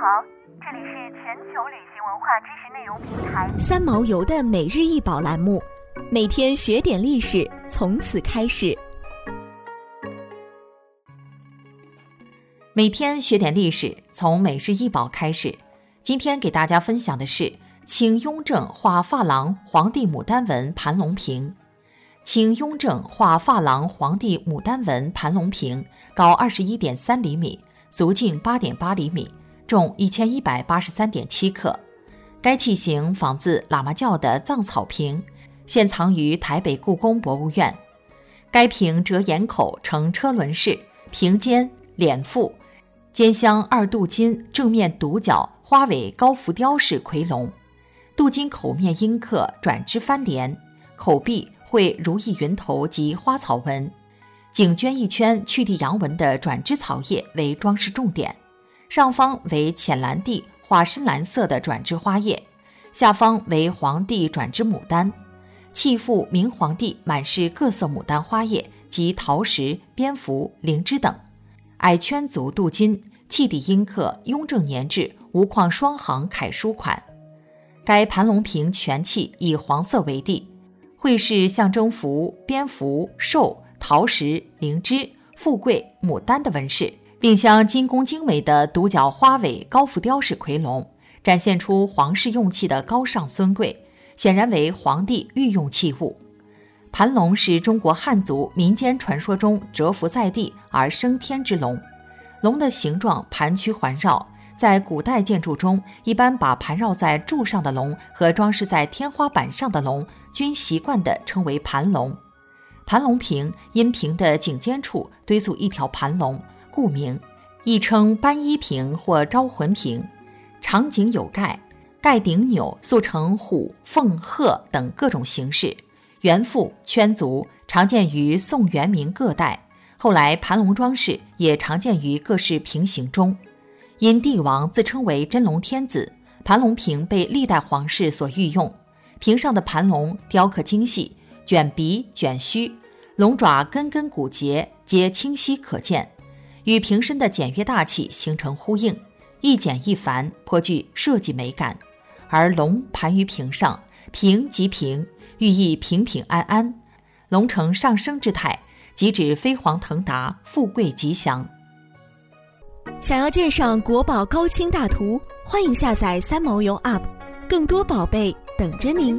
好，这里是全球旅行文化知识内容平台三毛游的每日一宝栏目，每天学点历史，从此开始。每天学点历史，从每日一宝开始。今天给大家分享的是清雍正画珐琅皇帝牡丹纹盘龙瓶。清雍正画珐琅皇帝牡丹纹盘龙瓶，高二十一点三厘米，足径八点八厘米，重一千一百八十三点七克。该器型仿自喇嘛教的藏草瓶，现藏于台北故宫博物院。该瓶折檐口呈车轮式，瓶尖、脸腹、尖镶二镀金正面独角花尾高浮雕式夔龙，镀金口面阴刻转枝翻莲，口壁。绘如意云头及花草纹，颈圈一圈去地阳纹的转枝草叶为装饰重点，上方为浅蓝地画深蓝色的转枝花叶，下方为黄地转枝牡丹，器腹明黄地满是各色牡丹花叶及桃石、蝙蝠、灵芝等，矮圈足镀金，器底阴刻雍正年制无框双行楷书款。该盘龙瓶全器以黄色为地。绘饰象征福、蝙蝠、寿、桃石、灵芝、富贵、牡丹的纹饰，并镶精工精美的独角花尾高浮雕式夔龙，展现出皇室用器的高尚尊贵，显然为皇帝御用器物。盘龙是中国汉族民间传说中蛰伏在地而升天之龙，龙的形状盘曲环绕。在古代建筑中，一般把盘绕在柱上的龙和装饰在天花板上的龙均习惯地称为盘龙。盘龙瓶因瓶的颈肩处堆塑一条盘龙，故名，亦称班衣瓶或招魂瓶。长颈有盖，盖顶钮塑成虎、凤、鹤等各种形式，圆腹圈足，常见于宋元明各代。后来盘龙装饰也常见于各式瓶形中。因帝王自称为真龙天子，盘龙瓶被历代皇室所御用。瓶上的盘龙雕刻精细，卷鼻、卷须，龙爪根根骨节皆清晰可见，与瓶身的简约大气形成呼应，一简一繁，颇具设计美感。而龙盘于瓶上，平即平，寓意平平安安；龙呈上升之态，即指飞黄腾达、富贵吉祥。想要鉴赏国宝高清大图，欢迎下载三毛游 App，更多宝贝等着您。